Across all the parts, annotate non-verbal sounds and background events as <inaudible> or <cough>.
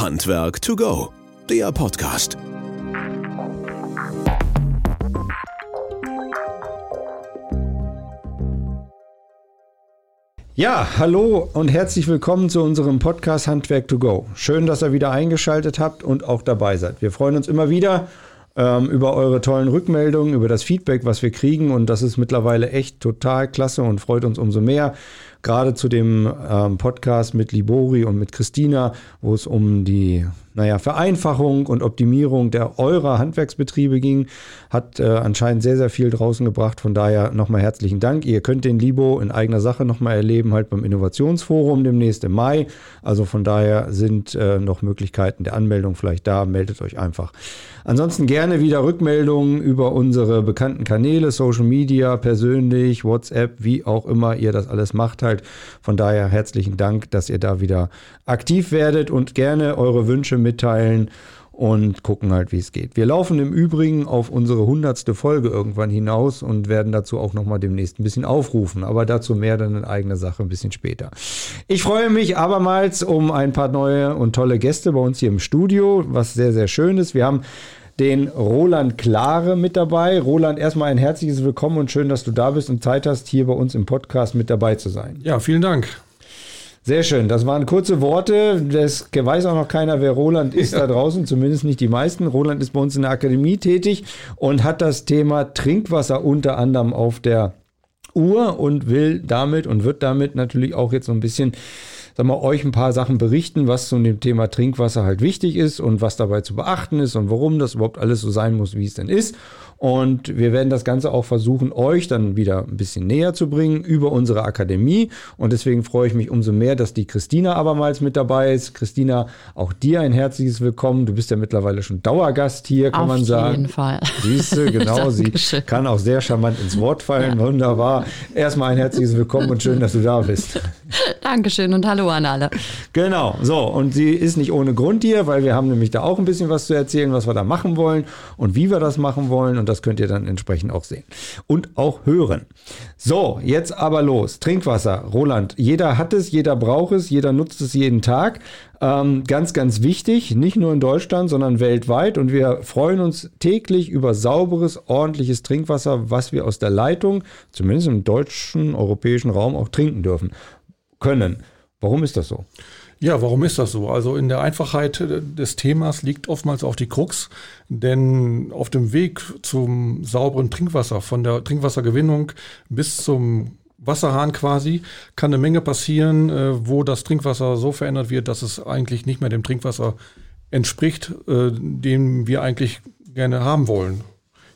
Handwerk to go, der Podcast. Ja, hallo und herzlich willkommen zu unserem Podcast Handwerk to go. Schön, dass ihr wieder eingeschaltet habt und auch dabei seid. Wir freuen uns immer wieder ähm, über eure tollen Rückmeldungen, über das Feedback, was wir kriegen und das ist mittlerweile echt total klasse und freut uns umso mehr gerade zu dem ähm, Podcast mit Libori und mit Christina, wo es um die naja, Vereinfachung und Optimierung der eurer Handwerksbetriebe ging, hat äh, anscheinend sehr, sehr viel draußen gebracht. Von daher nochmal herzlichen Dank. Ihr könnt den Libo in eigener Sache nochmal erleben, halt beim Innovationsforum demnächst im Mai. Also von daher sind äh, noch Möglichkeiten der Anmeldung vielleicht da. Meldet euch einfach. Ansonsten gerne wieder Rückmeldungen über unsere bekannten Kanäle, Social Media, persönlich, WhatsApp, wie auch immer ihr das alles macht halt. Von daher herzlichen Dank, dass ihr da wieder aktiv werdet und gerne eure Wünsche mitteilen und gucken halt, wie es geht. Wir laufen im Übrigen auf unsere hundertste Folge irgendwann hinaus und werden dazu auch nochmal demnächst ein bisschen aufrufen. Aber dazu mehr dann in eigener Sache ein bisschen später. Ich freue mich abermals um ein paar neue und tolle Gäste bei uns hier im Studio, was sehr, sehr schön ist. Wir haben den Roland Klare mit dabei. Roland, erstmal ein herzliches Willkommen und schön, dass du da bist und Zeit hast, hier bei uns im Podcast mit dabei zu sein. Ja, vielen Dank. Sehr schön, das waren kurze Worte. Das weiß auch noch keiner, wer Roland ist ja. da draußen, zumindest nicht die meisten. Roland ist bei uns in der Akademie tätig und hat das Thema Trinkwasser unter anderem auf der Uhr und will damit und wird damit natürlich auch jetzt so ein bisschen sag mal, euch ein paar Sachen berichten, was zu dem Thema Trinkwasser halt wichtig ist und was dabei zu beachten ist und warum das überhaupt alles so sein muss, wie es denn ist. Und wir werden das Ganze auch versuchen, euch dann wieder ein bisschen näher zu bringen über unsere Akademie. Und deswegen freue ich mich umso mehr, dass die Christina abermals mit dabei ist. Christina, auch dir ein herzliches Willkommen. Du bist ja mittlerweile schon Dauergast hier, kann Auf man sagen. Auf jeden Fall. Siehst du, genau. <laughs> sie kann auch sehr charmant ins Wort fallen. Ja. Wunderbar. Erstmal ein herzliches Willkommen und schön, dass du da bist. <laughs> Dankeschön und hallo an alle. Genau. So, und sie ist nicht ohne Grund hier, weil wir haben nämlich da auch ein bisschen was zu erzählen, was wir da machen wollen und wie wir das machen wollen. Und das könnt ihr dann entsprechend auch sehen und auch hören. So, jetzt aber los. Trinkwasser, Roland. Jeder hat es, jeder braucht es, jeder nutzt es jeden Tag. Ähm, ganz, ganz wichtig, nicht nur in Deutschland, sondern weltweit. Und wir freuen uns täglich über sauberes, ordentliches Trinkwasser, was wir aus der Leitung, zumindest im deutschen, europäischen Raum, auch trinken dürfen können. Warum ist das so? Ja, warum ist das so? Also in der Einfachheit des Themas liegt oftmals auch die Krux, denn auf dem Weg zum sauberen Trinkwasser, von der Trinkwassergewinnung bis zum Wasserhahn quasi, kann eine Menge passieren, äh, wo das Trinkwasser so verändert wird, dass es eigentlich nicht mehr dem Trinkwasser entspricht, äh, dem wir eigentlich gerne haben wollen.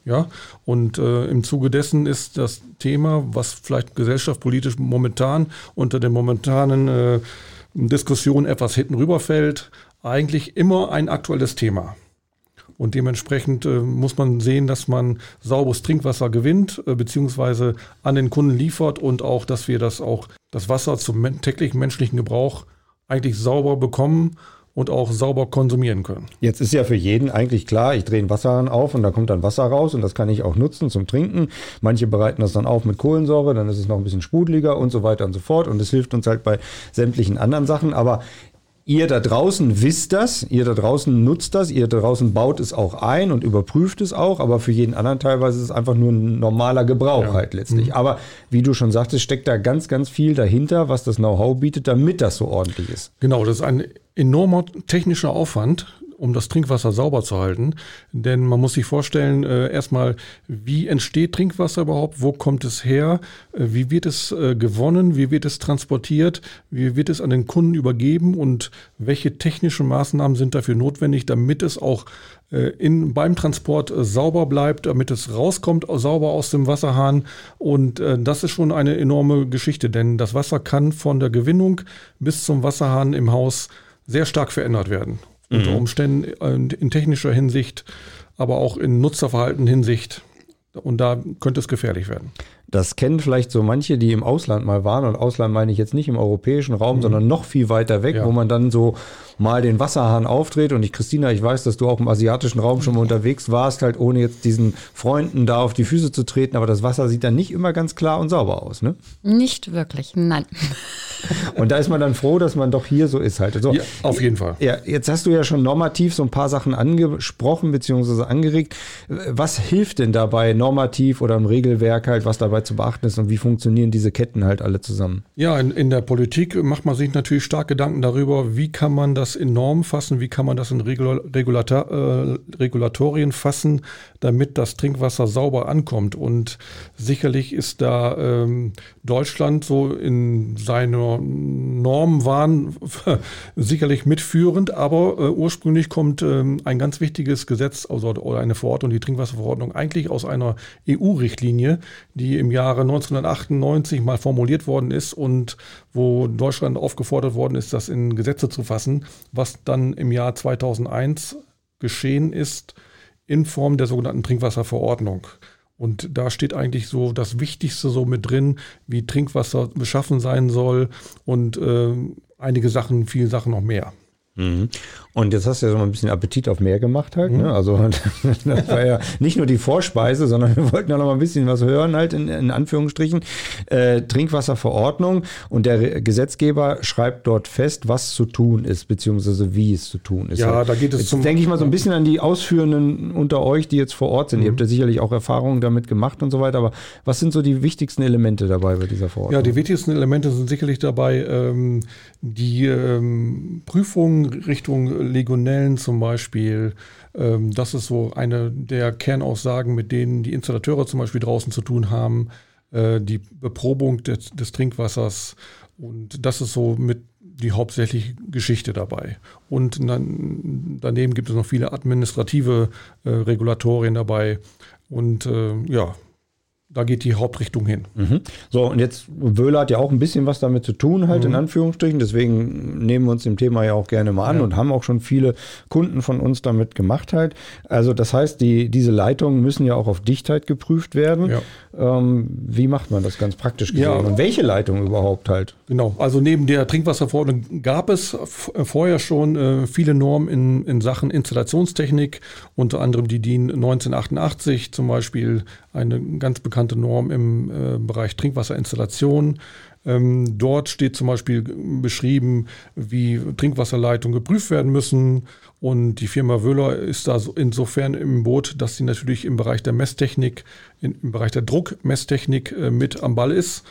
Ja, und äh, im Zuge dessen ist das Thema, was vielleicht gesellschaftspolitisch momentan unter den momentanen äh, Diskussion etwas hinten rüberfällt, eigentlich immer ein aktuelles Thema. Und dementsprechend äh, muss man sehen, dass man sauberes Trinkwasser gewinnt, äh, beziehungsweise an den Kunden liefert und auch, dass wir das auch, das Wasser zum täglichen menschlichen Gebrauch eigentlich sauber bekommen und auch sauber konsumieren können. Jetzt ist ja für jeden eigentlich klar, ich drehe einen Wasserhahn auf und da kommt dann Wasser raus und das kann ich auch nutzen zum Trinken. Manche bereiten das dann auf mit Kohlensäure, dann ist es noch ein bisschen sprudeliger und so weiter und so fort und es hilft uns halt bei sämtlichen anderen Sachen. Aber Ihr da draußen wisst das, ihr da draußen nutzt das, ihr da draußen baut es auch ein und überprüft es auch, aber für jeden anderen teilweise ist es einfach nur ein normaler Gebrauch ja. halt letztlich. Mhm. Aber wie du schon sagtest, steckt da ganz, ganz viel dahinter, was das Know-how bietet, damit das so ordentlich ist. Genau, das ist ein enormer technischer Aufwand, um das Trinkwasser sauber zu halten. Denn man muss sich vorstellen, äh, erstmal, wie entsteht Trinkwasser überhaupt? Wo kommt es her? Äh, wie wird es äh, gewonnen? Wie wird es transportiert? Wie wird es an den Kunden übergeben? Und welche technischen Maßnahmen sind dafür notwendig, damit es auch äh, in, beim Transport äh, sauber bleibt, damit es rauskommt sauber aus dem Wasserhahn. Und äh, das ist schon eine enorme Geschichte, denn das Wasser kann von der Gewinnung bis zum Wasserhahn im Haus sehr stark verändert werden mhm. unter Umständen äh, in technischer Hinsicht, aber auch in Nutzerverhalten Hinsicht. Und da könnte es gefährlich werden. Das kennen vielleicht so manche, die im Ausland mal waren. Und Ausland meine ich jetzt nicht im europäischen Raum, mhm. sondern noch viel weiter weg, ja. wo man dann so mal den Wasserhahn aufdreht. Und ich, Christina, ich weiß, dass du auch im asiatischen Raum schon mal unterwegs warst, halt ohne jetzt diesen Freunden da auf die Füße zu treten. Aber das Wasser sieht dann nicht immer ganz klar und sauber aus, ne? Nicht wirklich, nein. <laughs> Und da ist man dann froh, dass man doch hier so ist halt. So, ja, auf jeden Fall. Ja, jetzt hast du ja schon normativ so ein paar Sachen angesprochen bzw. angeregt. Was hilft denn dabei normativ oder im Regelwerk halt, was dabei zu beachten ist und wie funktionieren diese Ketten halt alle zusammen? Ja, in, in der Politik macht man sich natürlich stark Gedanken darüber, wie kann man das in Normen fassen, wie kann man das in Regulator, äh, Regulatorien fassen, damit das Trinkwasser sauber ankommt. Und sicherlich ist da ähm, Deutschland so in seiner Normwahn <laughs> sicherlich mitführend, aber äh, ursprünglich kommt ähm, ein ganz wichtiges Gesetz also, oder eine Verordnung, die Trinkwasserverordnung, eigentlich aus einer EU-Richtlinie, die im Jahre 1998 mal formuliert worden ist und wo Deutschland aufgefordert worden ist, das in Gesetze zu fassen, was dann im Jahr 2001 geschehen ist in Form der sogenannten Trinkwasserverordnung. Und da steht eigentlich so das Wichtigste so mit drin, wie Trinkwasser beschaffen sein soll und äh, einige Sachen, viele Sachen noch mehr. Mhm. Und jetzt hast du ja so ein bisschen Appetit auf mehr gemacht halt. Ne? Mhm. Also <laughs> das war ja nicht nur die Vorspeise, sondern wir wollten ja noch mal ein bisschen was hören halt in, in Anführungsstrichen. Äh, Trinkwasserverordnung und der Gesetzgeber schreibt dort fest, was zu tun ist, beziehungsweise wie es zu tun ist. Ja, da geht es jetzt zum... denke ich mal so ein bisschen an die Ausführenden unter euch, die jetzt vor Ort sind. Mhm. Ihr habt ja sicherlich auch Erfahrungen damit gemacht und so weiter, aber was sind so die wichtigsten Elemente dabei bei dieser Verordnung? Ja, die wichtigsten Elemente sind sicherlich dabei ähm, die ähm, Prüfung Richtung Legionellen zum Beispiel. Ähm, das ist so eine der Kernaussagen, mit denen die Installateure zum Beispiel draußen zu tun haben. Äh, die Beprobung des, des Trinkwassers. Und das ist so mit die hauptsächliche Geschichte dabei. Und dann, daneben gibt es noch viele administrative äh, Regulatorien dabei. Und äh, ja, da geht die Hauptrichtung hin. Mhm. So, und jetzt, Wöhler hat ja auch ein bisschen was damit zu tun, halt mhm. in Anführungsstrichen. Deswegen nehmen wir uns dem Thema ja auch gerne mal an ja. und haben auch schon viele Kunden von uns damit gemacht halt. Also das heißt, die, diese Leitungen müssen ja auch auf Dichtheit geprüft werden. Ja. Ähm, wie macht man das ganz praktisch gesehen? Ja. Und welche Leitung überhaupt halt? Genau, also neben der Trinkwasserverordnung gab es vorher schon äh, viele Normen in, in Sachen Installationstechnik, unter anderem die DIN 1988 zum Beispiel, eine ganz bekannte Norm im äh, Bereich Trinkwasserinstallation. Ähm, dort steht zum Beispiel beschrieben, wie Trinkwasserleitungen geprüft werden müssen. Und die Firma Wöhler ist da insofern im Boot, dass sie natürlich im Bereich der Messtechnik, in, im Bereich der Druckmesstechnik äh, mit am Ball ist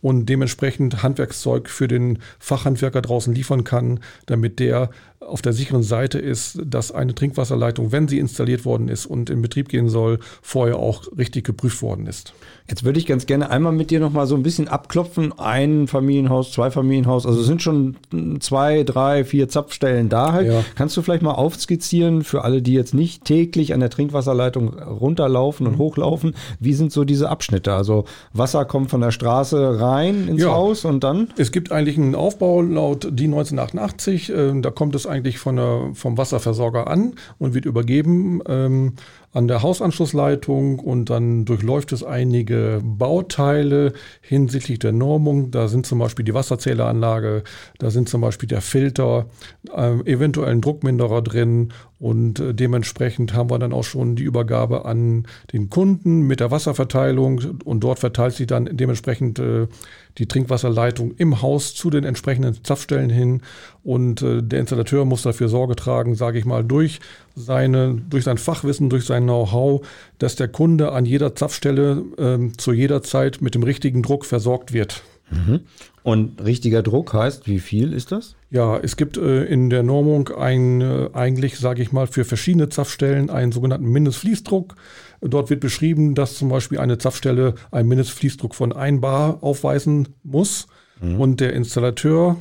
und dementsprechend Handwerkszeug für den Fachhandwerker draußen liefern kann, damit der auf der sicheren Seite ist, dass eine Trinkwasserleitung, wenn sie installiert worden ist und in Betrieb gehen soll, vorher auch richtig geprüft worden ist. Jetzt würde ich ganz gerne einmal mit dir noch mal so ein bisschen abklopfen. Ein Familienhaus, zwei Familienhaus, also sind schon zwei, drei, vier Zapfstellen da halt. Ja. Kannst du vielleicht mal aufskizzieren für alle, die jetzt nicht täglich an der Trinkwasserleitung runterlaufen und mhm. hochlaufen, wie sind so diese Abschnitte? Also Wasser kommt von der Straße rein ins ja. Haus und dann? Es gibt eigentlich einen Aufbau laut DIN 1988, äh, da kommt es eigentlich von der, vom Wasserversorger an und wird übergeben ähm, an der Hausanschlussleitung und dann durchläuft es einige Bauteile hinsichtlich der Normung. Da sind zum Beispiel die Wasserzähleranlage, da sind zum Beispiel der Filter, äh, eventuell ein Druckminderer drin und äh, dementsprechend haben wir dann auch schon die Übergabe an den Kunden mit der Wasserverteilung und dort verteilt sich dann dementsprechend äh, die Trinkwasserleitung im Haus zu den entsprechenden Zapfstellen hin und äh, der Installateur muss dafür Sorge tragen, sage ich mal, durch seine, durch sein Fachwissen, durch sein Know-how, dass der Kunde an jeder Zapfstelle äh, zu jeder Zeit mit dem richtigen Druck versorgt wird. Mhm. Und richtiger Druck heißt, wie viel ist das? Ja, es gibt äh, in der Normung ein, äh, eigentlich, sage ich mal, für verschiedene Zapfstellen einen sogenannten Mindestfließdruck. Dort wird beschrieben, dass zum Beispiel eine Zapfstelle einen Mindestfließdruck von 1 Bar aufweisen muss mhm. und der Installateur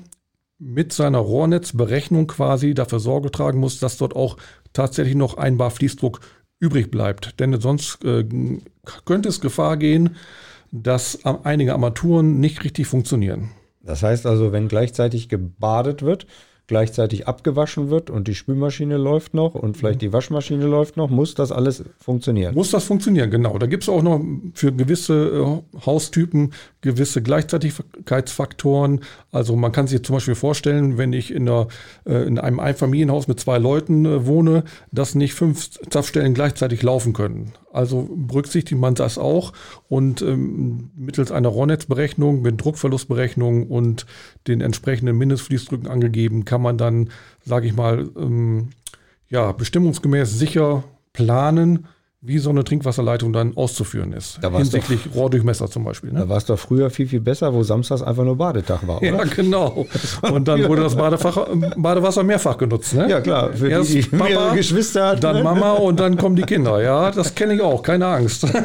mit seiner Rohrnetzberechnung quasi dafür Sorge tragen muss, dass dort auch tatsächlich noch ein Bar Fließdruck übrig bleibt. Denn sonst äh, könnte es Gefahr gehen, dass einige Armaturen nicht richtig funktionieren. Das heißt also, wenn gleichzeitig gebadet wird, gleichzeitig abgewaschen wird und die Spülmaschine läuft noch und vielleicht die Waschmaschine läuft noch, muss das alles funktionieren. Muss das funktionieren, genau. Da gibt es auch noch für gewisse äh, Haustypen gewisse Gleichzeitigkeitsfaktoren. Also man kann sich zum Beispiel vorstellen, wenn ich in, einer, äh, in einem Einfamilienhaus mit zwei Leuten äh, wohne, dass nicht fünf Zapfstellen gleichzeitig laufen können. Also berücksichtigt man das auch. Und ähm, mittels einer Rohrnetzberechnung mit Druckverlustberechnung und den entsprechenden Mindestfließdrücken angegeben, kann man dann, sage ich mal, ähm, ja, bestimmungsgemäß sicher planen, wie so eine Trinkwasserleitung dann auszuführen ist. Da hinsichtlich doch, Rohrdurchmesser zum Beispiel. Ne? Da war es doch früher viel, viel besser, wo samstags einfach nur Badetag war, oder? Ja, genau. <laughs> Und dann wurde das Badefach, Badewasser mehrfach genutzt. Ne? Ja, klar. Für Erst die, die Papa, Geschwister hatten. Dann ne? Mama und dann kommen die Kinder. Ja, das kenne ich auch, keine Angst. <laughs>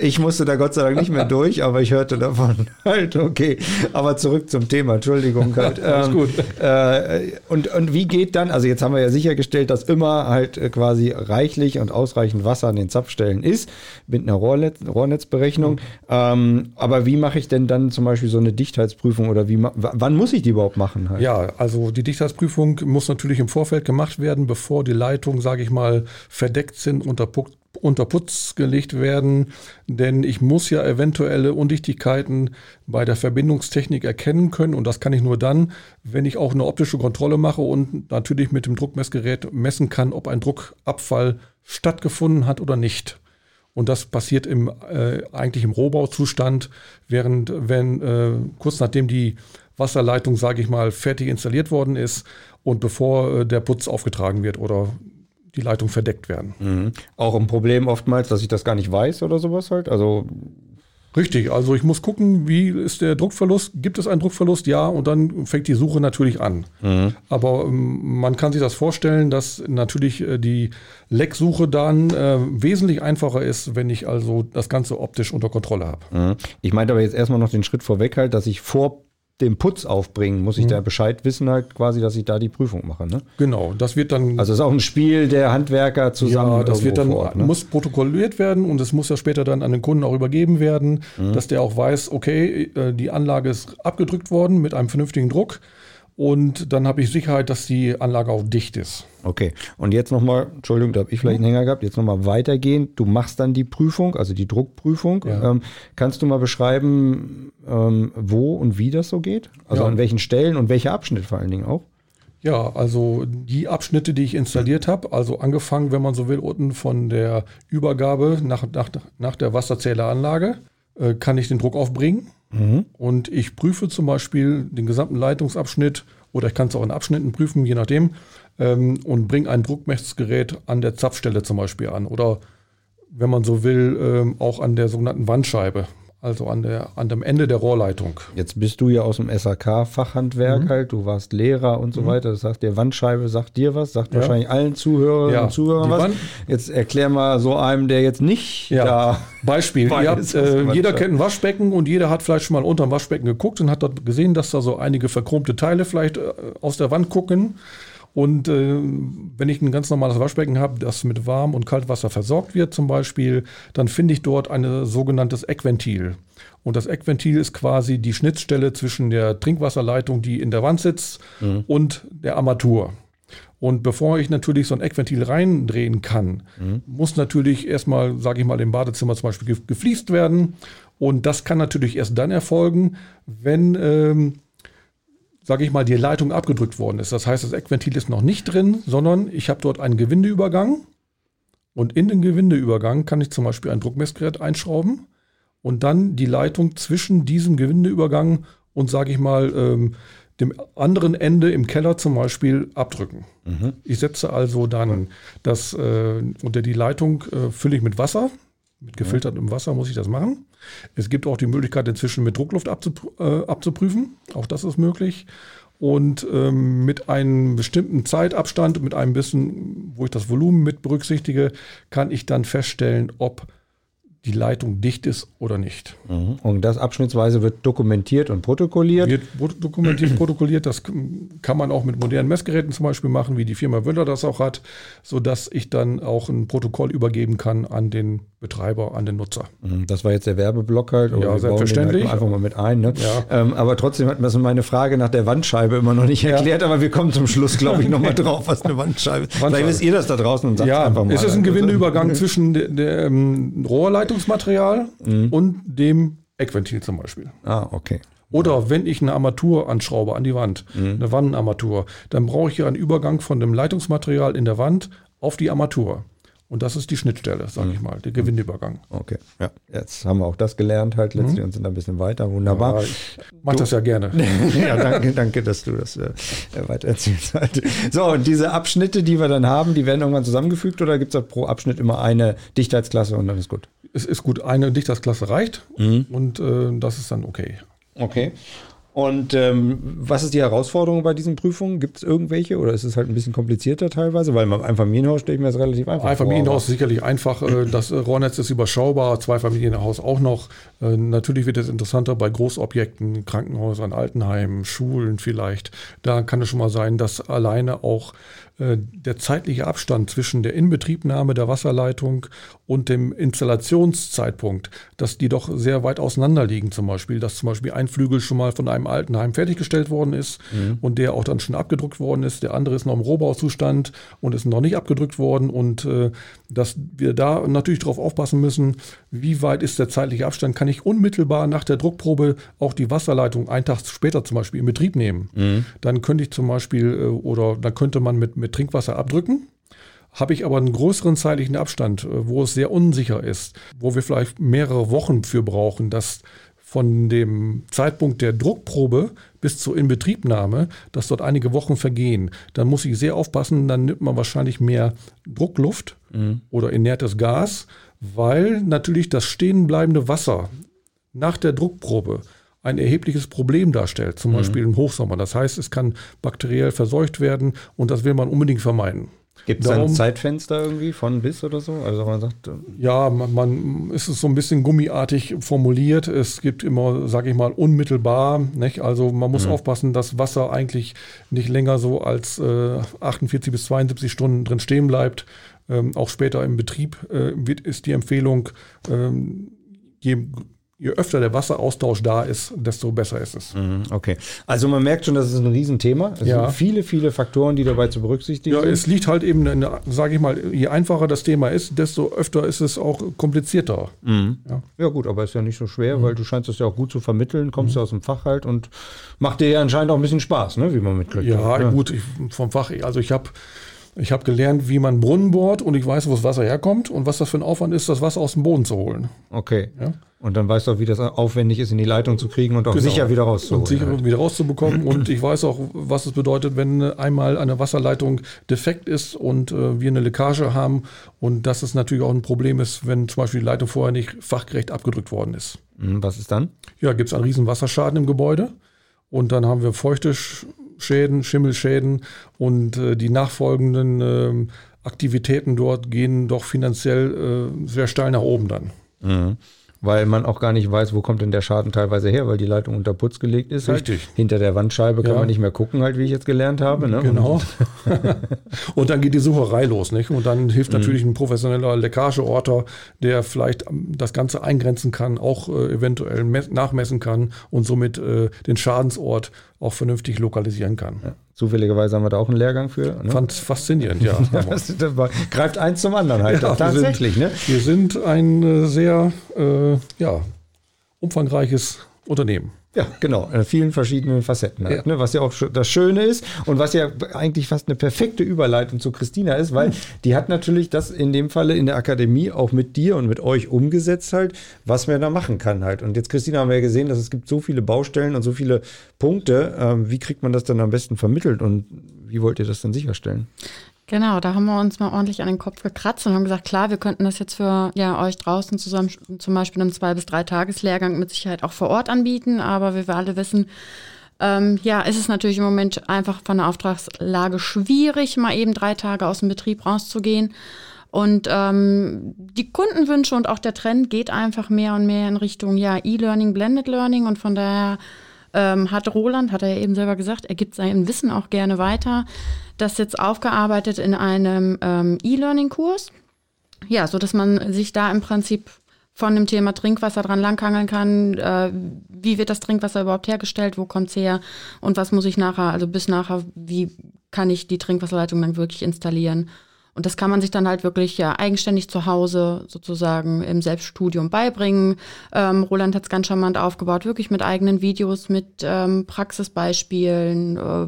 Ich musste da Gott sei Dank nicht mehr durch, aber ich hörte davon. <laughs> Halt, okay. Aber zurück zum Thema, Entschuldigung. Halt. Alles gut. Äh, und, und wie geht dann, also jetzt haben wir ja sichergestellt, dass immer halt äh, quasi reichlich und ausreichend Wasser an den Zapfstellen ist, mit einer Rohrnetz, Rohrnetzberechnung. Mhm. Ähm, aber wie mache ich denn dann zum Beispiel so eine Dichtheitsprüfung oder wie wann muss ich die überhaupt machen? Halt? Ja, also die Dichtheitsprüfung muss natürlich im Vorfeld gemacht werden, bevor die Leitungen, sage ich mal, verdeckt sind, unter, unter Putz gelegt werden. Denn ich muss ja eventuelle Undichtigkeiten bei der Verbindungstechnik erkennen können. Und das kann ich nur dann, wenn ich auch eine optische Kontrolle mache und natürlich mit dem Druckmessgerät messen kann, ob ein Druckabfall stattgefunden hat oder nicht. Und das passiert im, äh, eigentlich im Rohbauzustand, während wenn äh, kurz nachdem die Wasserleitung, sage ich mal, fertig installiert worden ist und bevor äh, der Putz aufgetragen wird oder die Leitung verdeckt werden. Mhm. Auch ein Problem oftmals, dass ich das gar nicht weiß oder sowas halt. Also Richtig, also ich muss gucken, wie ist der Druckverlust? Gibt es einen Druckverlust? Ja, und dann fängt die Suche natürlich an. Mhm. Aber ähm, man kann sich das vorstellen, dass natürlich äh, die Lecksuche dann äh, wesentlich einfacher ist, wenn ich also das Ganze optisch unter Kontrolle habe. Mhm. Ich meinte aber jetzt erstmal noch den Schritt vorweg halt, dass ich vor dem Putz aufbringen, muss ich mhm. da Bescheid wissen, halt quasi, dass ich da die Prüfung mache. Ne? Genau, das wird dann. Also ist auch ein Spiel der Handwerker zusammen. Ja, das wird dann Ort, ne? muss protokolliert werden und es muss ja später dann an den Kunden auch übergeben werden, mhm. dass der auch weiß, okay, äh, die Anlage ist abgedrückt worden mit einem vernünftigen Druck. Und dann habe ich Sicherheit, dass die Anlage auch dicht ist. Okay. Und jetzt nochmal, Entschuldigung, da habe ich vielleicht einen Hänger gehabt, jetzt nochmal weitergehen. Du machst dann die Prüfung, also die Druckprüfung. Ja. Ähm, kannst du mal beschreiben, ähm, wo und wie das so geht? Also ja. an welchen Stellen und welche Abschnitte vor allen Dingen auch? Ja, also die Abschnitte, die ich installiert habe, also angefangen, wenn man so will, unten von der Übergabe nach, nach, nach der Wasserzähleranlage, äh, kann ich den Druck aufbringen. Mhm. Und ich prüfe zum Beispiel den gesamten Leitungsabschnitt oder ich kann es auch in Abschnitten prüfen, je nachdem, ähm, und bringe ein Druckmessgerät an der Zapfstelle zum Beispiel an oder wenn man so will, ähm, auch an der sogenannten Wandscheibe also an, der, an dem Ende der Rohrleitung. Jetzt bist du ja aus dem SAK-Fachhandwerk mhm. halt, du warst Lehrer und so mhm. weiter. Das sagt, der Wandscheibe sagt dir was, sagt ja. wahrscheinlich allen Zuhörerinnen ja. und Zuhörern was. Wand jetzt erklär mal so einem, der jetzt nicht ja. da. Beispiel, <laughs> habt, äh, jeder kennt ein Waschbecken und jeder hat vielleicht schon mal unter dem Waschbecken geguckt und hat dort gesehen, dass da so einige verchromte Teile vielleicht äh, aus der Wand gucken. Und äh, wenn ich ein ganz normales Waschbecken habe, das mit Warm- und Kaltwasser versorgt wird zum Beispiel, dann finde ich dort ein sogenanntes Eckventil. Und das Eckventil ist quasi die Schnittstelle zwischen der Trinkwasserleitung, die in der Wand sitzt, mhm. und der Armatur. Und bevor ich natürlich so ein Eckventil reindrehen kann, mhm. muss natürlich erstmal, sage ich mal, im Badezimmer zum Beispiel gefliest werden. Und das kann natürlich erst dann erfolgen, wenn ähm, sage ich mal, die Leitung abgedrückt worden ist. Das heißt, das Eckventil ist noch nicht drin, sondern ich habe dort einen Gewindeübergang und in den Gewindeübergang kann ich zum Beispiel ein Druckmessgerät einschrauben und dann die Leitung zwischen diesem Gewindeübergang und, sage ich mal, ähm, dem anderen Ende im Keller zum Beispiel abdrücken. Mhm. Ich setze also dann das äh, unter die Leitung äh, fülle ich mit Wasser, mit gefiltertem Wasser muss ich das machen. Es gibt auch die Möglichkeit, inzwischen mit Druckluft abzup äh, abzuprüfen. Auch das ist möglich. Und ähm, mit einem bestimmten Zeitabstand, mit einem bisschen, wo ich das Volumen mit berücksichtige, kann ich dann feststellen, ob die Leitung dicht ist oder nicht. Mhm. Und das abschnittsweise wird dokumentiert und protokolliert. Wird dokumentiert, protokolliert. Das kann man auch mit modernen Messgeräten zum Beispiel machen, wie die Firma Wöller das auch hat, sodass ich dann auch ein Protokoll übergeben kann an den Betreiber, an den Nutzer. Mhm. Das war jetzt der Werbeblock halt. Ja, wir selbstverständlich. Halt einfach mal mit ein. Ne? Ja. Ähm, aber trotzdem hat mir so meine Frage nach der Wandscheibe immer noch nicht erklärt. Ja. Aber wir kommen zum Schluss, glaube ich, nochmal <laughs> drauf, was eine Wandscheibe ist. Vielleicht wisst ihr das da draußen und sagt ja, einfach mal. Es ist ein Gewindeübergang <laughs> zwischen der, der ähm, Rohrleitungsmaterial mhm. und dem Eckventil zum Beispiel. Ah, okay. Oder wenn ich eine Armatur anschraube an die Wand, mhm. eine Wannenarmatur, dann brauche ich ja einen Übergang von dem Leitungsmaterial in der Wand auf die Armatur. Und das ist die Schnittstelle, sage ich mal, der Gewindeübergang. Okay, ja. Jetzt haben wir auch das gelernt halt letztlich mhm. und sind ein bisschen weiter. Wunderbar. Ja, ich mach das ja gerne. <laughs> ja, danke, danke, dass du das äh, weiter erzählst. Halt. So, und diese Abschnitte, die wir dann haben, die werden irgendwann zusammengefügt oder gibt es pro Abschnitt immer eine Dichtheitsklasse und dann ist gut? Es ist gut, eine Dichtheitsklasse reicht mhm. und äh, das ist dann okay. Okay. Und ähm, was ist die Herausforderung bei diesen Prüfungen? Gibt es irgendwelche oder ist es halt ein bisschen komplizierter teilweise? Weil beim Einfamilienhaus stelle ich mir das relativ einfach vor. Einfamilienhaus ist sicherlich einfach. Äh, das Rohrnetz ist überschaubar, Zweifamilienhaus auch noch. Äh, natürlich wird es interessanter bei Großobjekten, Krankenhäusern, Altenheimen, Schulen vielleicht. Da kann es schon mal sein, dass alleine auch äh, der zeitliche Abstand zwischen der Inbetriebnahme der Wasserleitung und dem Installationszeitpunkt, dass die doch sehr weit auseinander liegen zum Beispiel, dass zum Beispiel ein Flügel schon mal von einem Altenheim fertiggestellt worden ist mhm. und der auch dann schon abgedruckt worden ist, der andere ist noch im Rohbauzustand und ist noch nicht abgedrückt worden und äh, dass wir da natürlich darauf aufpassen müssen, wie weit ist der zeitliche Abstand, kann ich unmittelbar nach der Druckprobe auch die Wasserleitung einen Tag später zum Beispiel in Betrieb nehmen. Mhm. Dann könnte ich zum Beispiel äh, oder dann könnte man mit, mit mit Trinkwasser abdrücken. Habe ich aber einen größeren zeitlichen Abstand, äh, wo es sehr unsicher ist, wo wir vielleicht mehrere Wochen für brauchen, dass von dem Zeitpunkt der Druckprobe bis zur Inbetriebnahme, dass dort einige Wochen vergehen, dann muss ich sehr aufpassen, dann nimmt man wahrscheinlich mehr Druckluft mhm. oder inertes Gas, weil natürlich das stehenbleibende Wasser nach der Druckprobe ein erhebliches Problem darstellt, zum mhm. Beispiel im Hochsommer. Das heißt, es kann bakteriell verseucht werden und das will man unbedingt vermeiden. Gibt es ein Zeitfenster irgendwie von bis oder so? Also man sagt, äh, ja, man, man ist es so ein bisschen gummiartig formuliert. Es gibt immer, sage ich mal, unmittelbar. Nicht? Also man muss mhm. aufpassen, dass Wasser eigentlich nicht länger so als äh, 48 bis 72 Stunden drin stehen bleibt. Ähm, auch später im Betrieb äh, wird, ist die Empfehlung, ähm, je je öfter der Wasseraustausch da ist, desto besser ist es. Mhm, okay. Also man merkt schon, das ist ein Riesenthema. Es ja. sind viele, viele Faktoren, die dabei zu berücksichtigen ja, sind. Ja, es liegt halt eben, sage ich mal, je einfacher das Thema ist, desto öfter ist es auch komplizierter. Mhm. Ja. ja. gut, aber ist ja nicht so schwer, mhm. weil du scheinst das ja auch gut zu vermitteln, kommst ja mhm. aus dem Fach halt und macht dir ja anscheinend auch ein bisschen Spaß, ne, wie man mitkriegt. Ja, ja. gut, ich, vom Fach, also ich habe ich habe gelernt, wie man Brunnen bohrt und ich weiß, wo das Wasser herkommt und was das für ein Aufwand ist, das Wasser aus dem Boden zu holen. Okay. Ja? Und dann weißt du auch, wie das aufwendig ist, in die Leitung zu kriegen und auch genau. sicher wieder rauszuholen. Und sicher wieder rauszubekommen. und ich weiß auch, was es bedeutet, wenn einmal eine Wasserleitung defekt ist und äh, wir eine Leckage haben. Und dass es natürlich auch ein Problem ist, wenn zum Beispiel die Leitung vorher nicht fachgerecht abgedrückt worden ist. Hm, was ist dann? Ja, gibt es einen riesen Wasserschaden im Gebäude. Und dann haben wir feuchte Schäden, Schimmelschäden und äh, die nachfolgenden äh, Aktivitäten dort gehen doch finanziell äh, sehr steil nach oben dann. Mhm weil man auch gar nicht weiß, wo kommt denn der Schaden teilweise her, weil die Leitung unter Putz gelegt ist. Halt. Richtig. Halt. Hinter der Wandscheibe kann ja. man nicht mehr gucken, halt, wie ich jetzt gelernt habe. Ne? Genau. und <laughs> dann geht die Sucherei los, nicht? Und dann hilft mhm. natürlich ein professioneller Leckageorter, der vielleicht das Ganze eingrenzen kann, auch äh, eventuell nachmessen kann und somit äh, den Schadensort auch vernünftig lokalisieren kann. Ja. Zufälligerweise haben wir da auch einen Lehrgang für. Ne? Fand faszinierend, ja. <laughs> das, das war, greift eins zum anderen halt. Ja, tatsächlich, wir sind, ne? Wir sind ein äh, sehr äh, ja, umfangreiches Unternehmen. Ja, genau, in vielen verschiedenen Facetten halt, ja. Ne, was ja auch das Schöne ist und was ja eigentlich fast eine perfekte Überleitung zu Christina ist, weil die hat natürlich das in dem Falle in der Akademie auch mit dir und mit euch umgesetzt halt, was man da machen kann halt. Und jetzt, Christina, haben wir ja gesehen, dass es gibt so viele Baustellen und so viele Punkte. Ähm, wie kriegt man das dann am besten vermittelt und wie wollt ihr das dann sicherstellen? Genau, da haben wir uns mal ordentlich an den Kopf gekratzt und haben gesagt, klar, wir könnten das jetzt für ja, euch draußen zusammen zum Beispiel einen zwei bis drei Tageslehrgang mit Sicherheit auch vor Ort anbieten, aber wie wir alle wissen, ähm, ja, ist es natürlich im Moment einfach von der Auftragslage schwierig, mal eben drei Tage aus dem Betrieb rauszugehen. Und ähm, die Kundenwünsche und auch der Trend geht einfach mehr und mehr in Richtung ja E-Learning, Blended Learning und von daher ähm, hat Roland, hat er ja eben selber gesagt, er gibt sein Wissen auch gerne weiter. Das jetzt aufgearbeitet in einem ähm, E-Learning-Kurs. Ja, so dass man sich da im Prinzip von dem Thema Trinkwasser dran langhangeln kann. Äh, wie wird das Trinkwasser überhaupt hergestellt? Wo kommt's her? Und was muss ich nachher, also bis nachher, wie kann ich die Trinkwasserleitung dann wirklich installieren? Und das kann man sich dann halt wirklich ja eigenständig zu Hause sozusagen im Selbststudium beibringen. Ähm, Roland hat es ganz charmant aufgebaut, wirklich mit eigenen Videos, mit ähm, Praxisbeispielen, äh,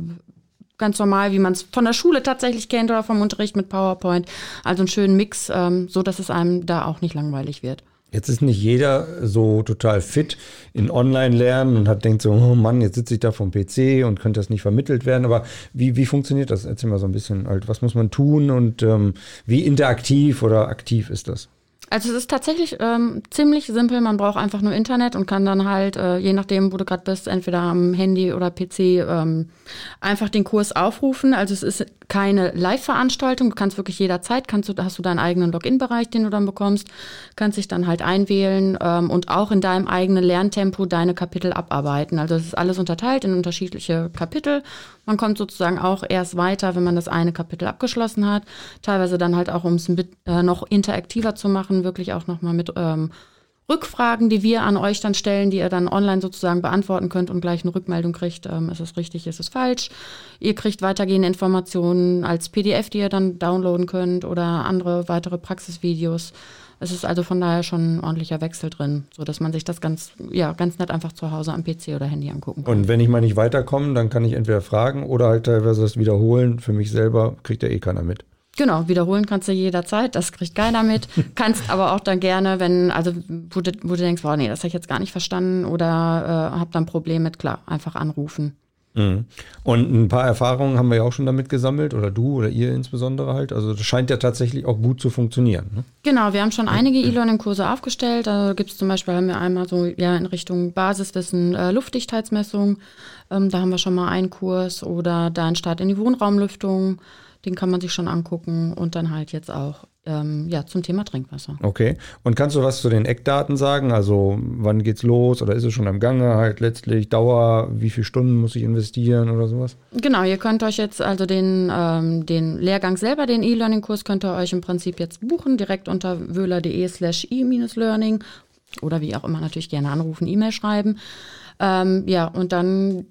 ganz normal, wie man es von der Schule tatsächlich kennt oder vom Unterricht mit PowerPoint. Also einen schönen Mix, ähm, so dass es einem da auch nicht langweilig wird. Jetzt ist nicht jeder so total fit in Online-Lernen und hat denkt so, oh Mann, jetzt sitze ich da vom PC und könnte das nicht vermittelt werden. Aber wie, wie funktioniert das? Erzähl mal so ein bisschen halt, was muss man tun und ähm, wie interaktiv oder aktiv ist das? Also es ist tatsächlich ähm, ziemlich simpel. Man braucht einfach nur Internet und kann dann halt, äh, je nachdem, wo du gerade bist, entweder am Handy oder PC, ähm, einfach den Kurs aufrufen. Also es ist keine Live-Veranstaltung. Du kannst wirklich jederzeit, kannst du, hast du deinen eigenen Login-Bereich, den du dann bekommst, kannst dich dann halt einwählen ähm, und auch in deinem eigenen Lerntempo deine Kapitel abarbeiten. Also es ist alles unterteilt in unterschiedliche Kapitel. Man kommt sozusagen auch erst weiter, wenn man das eine Kapitel abgeschlossen hat. Teilweise dann halt auch, um es äh, noch interaktiver zu machen, wirklich auch nochmal mit ähm, Rückfragen, die wir an euch dann stellen, die ihr dann online sozusagen beantworten könnt und gleich eine Rückmeldung kriegt, ähm, ist es richtig, ist es falsch. Ihr kriegt weitergehende Informationen als PDF, die ihr dann downloaden könnt oder andere weitere Praxisvideos. Es ist also von daher schon ein ordentlicher Wechsel drin, so dass man sich das ganz, ja, ganz nett einfach zu Hause am PC oder Handy angucken kann. Und wenn ich mal nicht weiterkomme, dann kann ich entweder fragen oder halt teilweise das wiederholen. Für mich selber kriegt ja eh keiner mit. Genau, wiederholen kannst du jederzeit, das kriegt keiner mit. <laughs> kannst aber auch dann gerne, wenn, also wo du, wo du denkst, boah, nee, das habe ich jetzt gar nicht verstanden oder äh, hab dann ein Problem mit, klar, einfach anrufen. Mhm. Und ein paar Erfahrungen haben wir ja auch schon damit gesammelt, oder du oder ihr insbesondere halt. Also das scheint ja tatsächlich auch gut zu funktionieren. Ne? Genau, wir haben schon einige E-Learning-Kurse aufgestellt. Da gibt es zum Beispiel, haben wir einmal so ja in Richtung Basiswissen äh, Luftdichtheitsmessung. Ähm, da haben wir schon mal einen Kurs oder da ein Start in die Wohnraumlüftung. Den kann man sich schon angucken und dann halt jetzt auch ähm, ja, zum Thema Trinkwasser. Okay. Und kannst du was zu den Eckdaten sagen? Also wann geht's los oder ist es schon am Gange? Halt letztlich Dauer, wie viele Stunden muss ich investieren oder sowas? Genau, ihr könnt euch jetzt also den, ähm, den Lehrgang selber, den E-Learning-Kurs, könnt ihr euch im Prinzip jetzt buchen, direkt unter wöhler.de slash e-learning oder wie auch immer natürlich gerne anrufen, E-Mail schreiben. Ähm, ja, und dann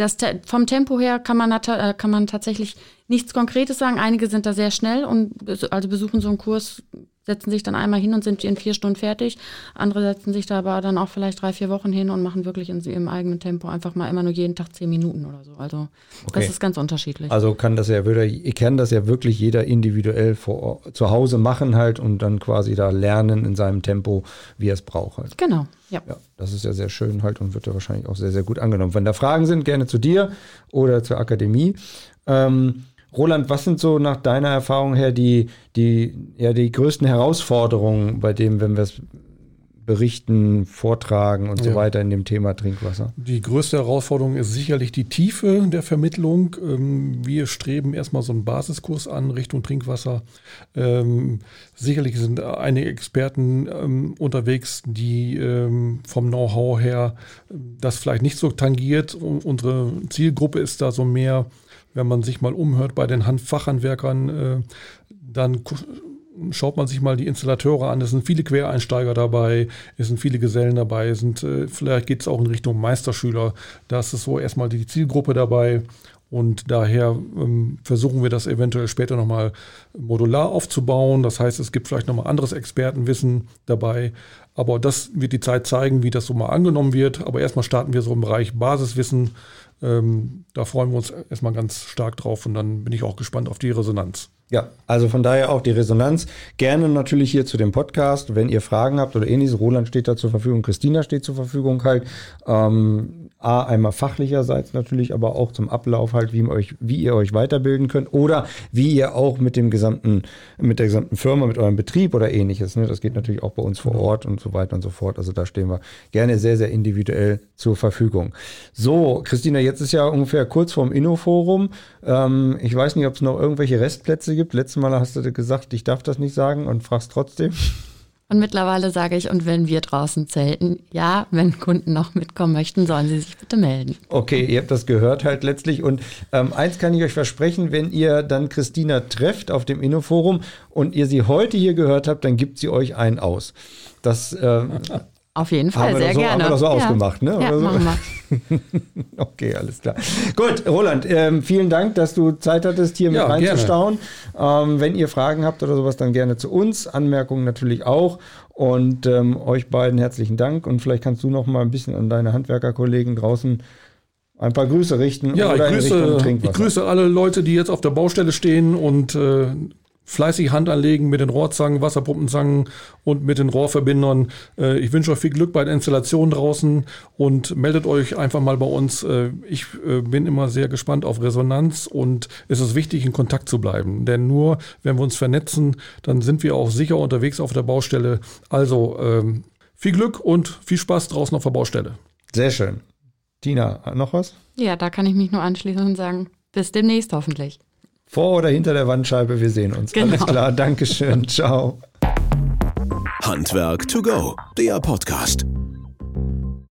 das, vom Tempo her kann man, äh, kann man tatsächlich nichts Konkretes sagen. Einige sind da sehr schnell und also besuchen so einen Kurs, setzen sich dann einmal hin und sind in vier Stunden fertig. Andere setzen sich da aber dann auch vielleicht drei, vier Wochen hin und machen wirklich in ihrem eigenen Tempo einfach mal immer nur jeden Tag zehn Minuten oder so. Also okay. das ist ganz unterschiedlich. Also kann das ja wieder, kann das ja wirklich jeder individuell vor, zu Hause machen halt und dann quasi da lernen in seinem Tempo, wie er es braucht halt. Genau. Ja. ja, das ist ja sehr schön halt und wird ja wahrscheinlich auch sehr, sehr gut angenommen. Wenn da Fragen sind, gerne zu dir oder zur Akademie. Ähm, Roland, was sind so nach deiner Erfahrung her die, die, ja, die größten Herausforderungen bei dem, wenn wir es berichten, vortragen und ja. so weiter in dem Thema Trinkwasser? Die größte Herausforderung ist sicherlich die Tiefe der Vermittlung. Ähm, wir streben erstmal so einen Basiskurs an Richtung Trinkwasser. Ähm, sicherlich sind einige Experten ähm, unterwegs, die vom Know-how her das vielleicht nicht so tangiert. Unsere Zielgruppe ist da so mehr wenn man sich mal umhört bei den Handfachhandwerkern, äh, dann schaut man sich mal die Installateure an. Es sind viele Quereinsteiger dabei, es sind viele Gesellen dabei, es sind, äh, vielleicht geht es auch in Richtung Meisterschüler. Da ist so erstmal die Zielgruppe dabei. Und daher ähm, versuchen wir das eventuell später nochmal modular aufzubauen. Das heißt, es gibt vielleicht nochmal anderes Expertenwissen dabei. Aber das wird die Zeit zeigen, wie das so mal angenommen wird. Aber erstmal starten wir so im Bereich Basiswissen ähm, da freuen wir uns erstmal ganz stark drauf und dann bin ich auch gespannt auf die Resonanz. Ja, also von daher auch die Resonanz. Gerne natürlich hier zu dem Podcast, wenn ihr Fragen habt oder ähnliches. Roland steht da zur Verfügung, Christina steht zur Verfügung halt. Ähm, A, einmal fachlicherseits natürlich, aber auch zum Ablauf halt, wie, euch, wie ihr euch weiterbilden könnt oder wie ihr auch mit dem gesamten, mit der gesamten Firma, mit eurem Betrieb oder ähnliches. Ne? Das geht natürlich auch bei uns vor Ort und so weiter und so fort. Also da stehen wir gerne sehr, sehr individuell zur Verfügung. So, Christina, jetzt ist ja ungefähr kurz vorm Innoforum. Ähm, ich weiß nicht, ob es noch irgendwelche Restplätze gibt. Letztes Mal hast du gesagt, ich darf das nicht sagen und fragst trotzdem. Und mittlerweile sage ich, und wenn wir draußen zelten, ja, wenn Kunden noch mitkommen möchten, sollen sie sich bitte melden. Okay, ihr habt das gehört halt letztlich. Und ähm, eins kann ich euch versprechen, wenn ihr dann Christina trefft auf dem Innoforum und ihr sie heute hier gehört habt, dann gibt sie euch einen aus. Das äh, Auf jeden Fall, sehr so, gerne. Haben wir doch so ja. ausgemacht, ne? Ja, so? machen wir. <laughs> okay, alles klar. Gut, Roland, ähm, vielen Dank, dass du Zeit hattest, hier Ja, mit reinzustauen. Ähm, wenn ihr Fragen habt oder sowas, dann gerne zu uns. Anmerkungen natürlich auch. Und ähm, euch beiden herzlichen Dank. Und vielleicht kannst du noch mal ein bisschen an deine Handwerkerkollegen draußen ein paar Grüße richten. Ja, ich oder in Richtung grüße, ich grüße alle Leute, die jetzt auf der Baustelle stehen und äh, fleißig Hand anlegen mit den Rohrzangen, Wasserpumpenzangen und mit den Rohrverbindern. Äh, ich wünsche euch viel Glück bei der Installation draußen und meldet euch einfach mal bei uns. Äh, ich äh, bin immer sehr gespannt auf Resonanz und es ist wichtig, in Kontakt zu bleiben. Denn nur wenn wir uns vernetzen, dann sind wir auch sicher unterwegs auf der Baustelle. Also ähm, viel Glück und viel Spaß draußen auf der Baustelle. Sehr schön. Tina, noch was? Ja, da kann ich mich nur anschließen und sagen, bis demnächst hoffentlich. Vor oder hinter der Wandscheibe, wir sehen uns. Genau. Alles klar, Dankeschön, ciao. Handwerk to go, der Podcast.